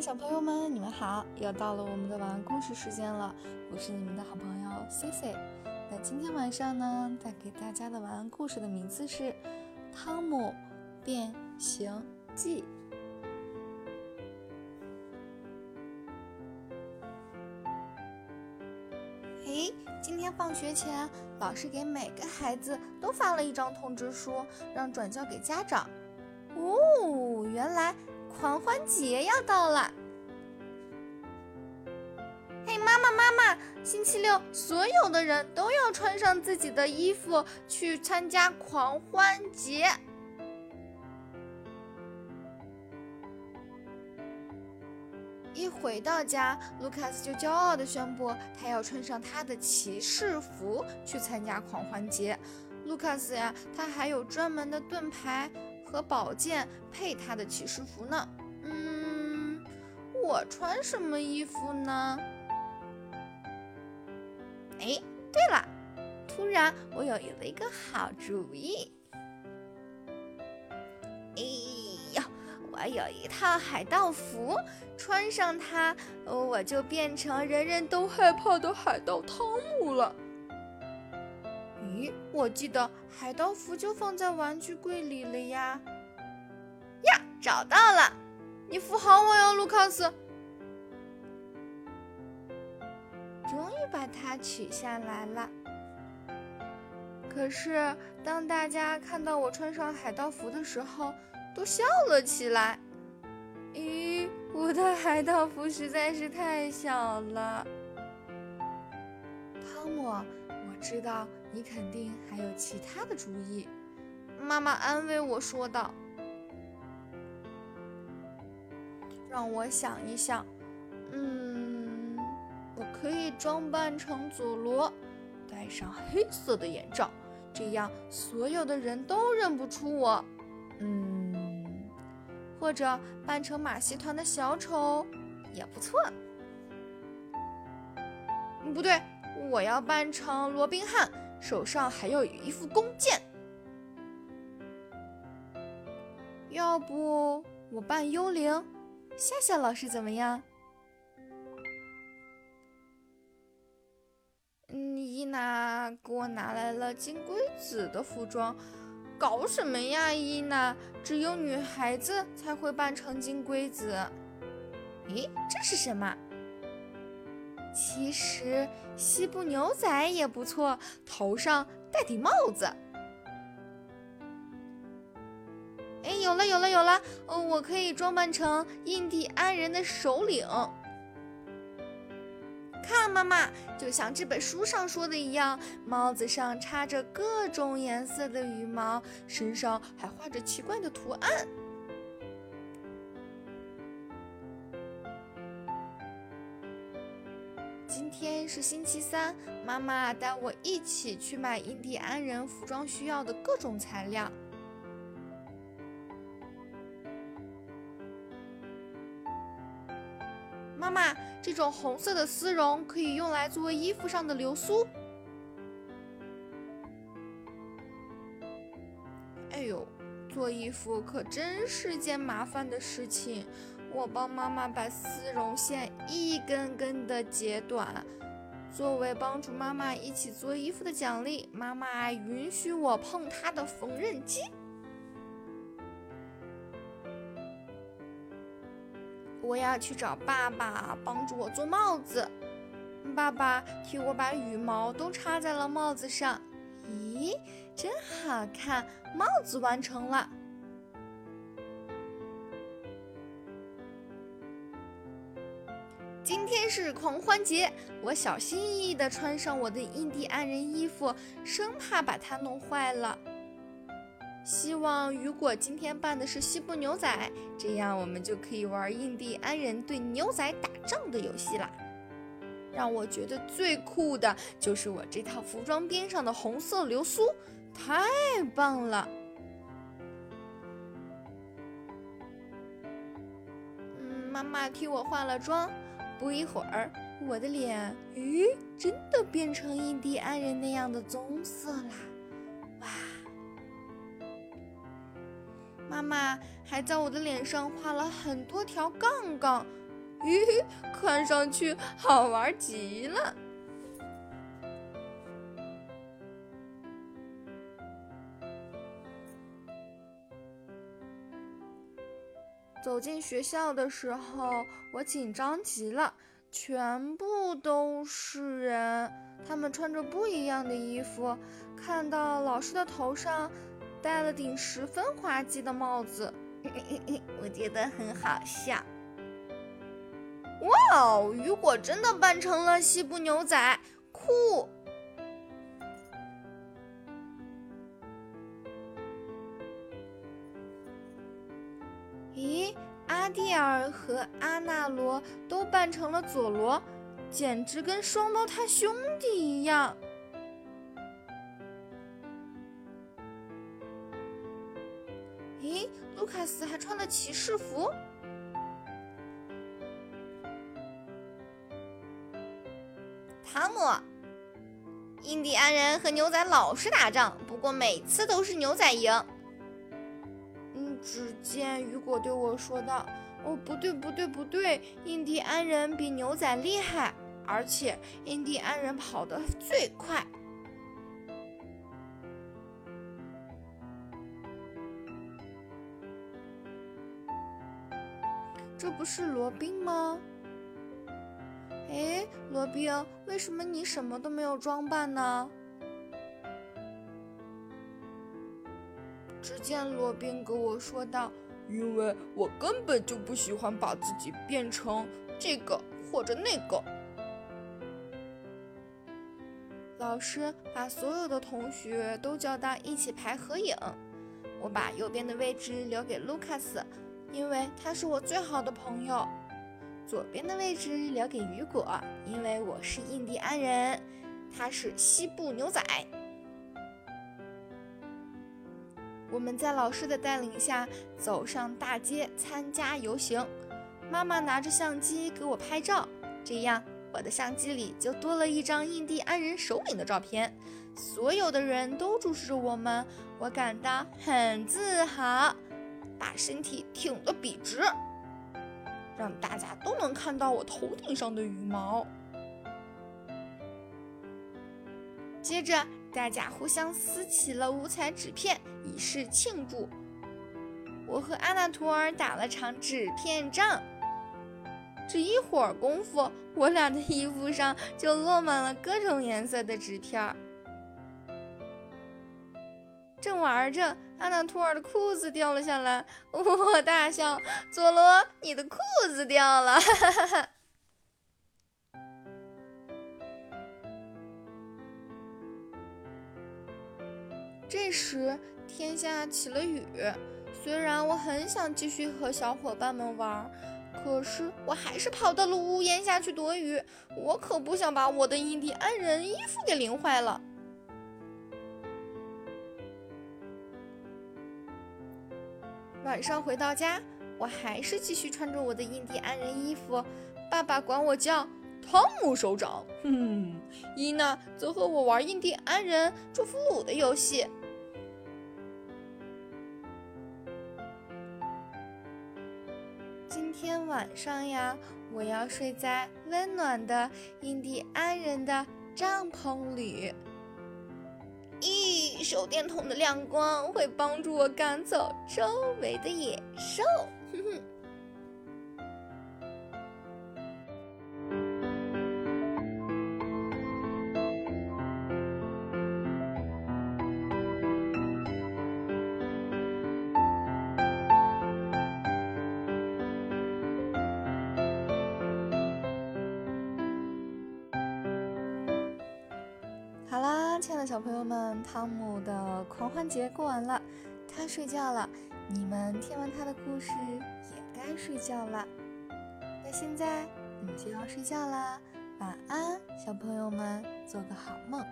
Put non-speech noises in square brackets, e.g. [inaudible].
小朋友们，你们好！又到了我们的晚安故事时间了，我是你们的好朋友 Cici。那今天晚上呢，带给大家的晚安故事的名字是《汤姆变形记》。诶，今天放学前，老师给每个孩子都发了一张通知书，让转交给家长。哦，原来。狂欢节要到了！嘿，妈妈，妈妈，星期六所有的人都要穿上自己的衣服去参加狂欢节。一回到家，卢卡斯就骄傲地宣布，他要穿上他的骑士服去参加狂欢节。卢卡斯呀，他还有专门的盾牌。和宝剑配他的骑士服呢。嗯，我穿什么衣服呢？哎，对了，突然我有了一个好主意。哎呀，我有一套海盗服，穿上它，我就变成人人都害怕的海盗汤姆了。咦，我记得海盗服就放在玩具柜里了呀！呀，找到了！你扶好我哟，卢卡斯。终于把它取下来了。可是，当大家看到我穿上海盗服的时候，都笑了起来。咦，我的海盗服实在是太小了。汤姆，我知道。你肯定还有其他的主意，妈妈安慰我说道：“让我想一想，嗯，我可以装扮成佐罗，戴上黑色的眼罩，这样所有的人都认不出我。嗯，或者扮成马戏团的小丑也不错。不对，我要扮成罗宾汉。”手上还要有一副弓箭，要不我扮幽灵，夏夏老师怎么样？嗯，伊娜给我拿来了金龟子的服装，搞什么呀？伊娜，只有女孩子才会扮成金龟子。咦，这是什么？其实西部牛仔也不错，头上戴顶帽子。哎，有了有了有了！哦，我可以装扮成印第安人的首领。看，妈妈，就像这本书上说的一样，帽子上插着各种颜色的羽毛，身上还画着奇怪的图案。今天是星期三，妈妈带我一起去买印第安人服装需要的各种材料。妈妈，这种红色的丝绒可以用来做衣服上的流苏。哎呦，做衣服可真是件麻烦的事情。我帮妈妈把丝绒线一根根的截短，作为帮助妈妈一起做衣服的奖励，妈妈允许我碰她的缝纫机。我要去找爸爸帮助我做帽子，爸爸替我把羽毛都插在了帽子上。咦，真好看！帽子完成了。今天是狂欢节，我小心翼翼地穿上我的印第安人衣服，生怕把它弄坏了。希望雨果今天扮的是西部牛仔，这样我们就可以玩印第安人对牛仔打仗的游戏啦。让我觉得最酷的就是我这套服装边上的红色流苏，太棒了。嗯，妈妈替我化了妆。不一会儿，我的脸，咦，真的变成印第安人那样的棕色啦！哇！妈妈还在我的脸上画了很多条杠杠，咦，看上去好玩极了。走进学校的时候，我紧张极了，全部都是人，他们穿着不一样的衣服。看到老师的头上戴了顶十分滑稽的帽子，[laughs] 我觉得很好笑。哇哦，雨果真的扮成了西部牛仔，酷！阿蒂尔和阿纳罗都扮成了佐罗，简直跟双胞胎兄弟一样。咦，卢卡斯还穿了骑士服。汤姆，印第安人和牛仔老是打仗，不过每次都是牛仔赢。只见雨果对我说道：“哦，不对，不对，不对！印第安人比牛仔厉害，而且印第安人跑得最快。这不是罗宾吗？哎，罗宾，为什么你什么都没有装扮呢？”只见罗宾跟我说道：“因为我根本就不喜欢把自己变成这个或者那个。”老师把所有的同学都叫到一起排合影。我把右边的位置留给卢卡斯，因为他是我最好的朋友；左边的位置留给雨果，因为我是印第安人，他是西部牛仔。我们在老师的带领下走上大街参加游行，妈妈拿着相机给我拍照，这样我的相机里就多了一张印第安人首领的照片。所有的人都注视着我们，我感到很自豪，把身体挺得笔直，让大家都能看到我头顶上的羽毛。接着。大家互相撕起了五彩纸片，以示庆祝。我和阿纳图尔打了场纸片仗，只一会儿功夫，我俩的衣服上就落满了各种颜色的纸片儿。正玩着，阿纳图尔的裤子掉了下来，我大笑：“佐罗，你的裤子掉了！”哈哈 [laughs] 时天下起了雨，虽然我很想继续和小伙伴们玩，可是我还是跑到了屋檐下去躲雨。我可不想把我的印第安人衣服给淋坏了。晚上回到家，我还是继续穿着我的印第安人衣服。爸爸管我叫汤姆首长，[laughs] 哼，伊娜则和我玩印第安人捉俘虏的游戏。天晚上呀，我要睡在温暖的印第安人的帐篷里。咦，手电筒的亮光会帮助我赶走周围的野兽。哼哼。小朋友们，汤姆的狂欢节过完了，他睡觉了。你们听完他的故事也该睡觉了。那现在你就要睡觉啦，晚安，小朋友们，做个好梦。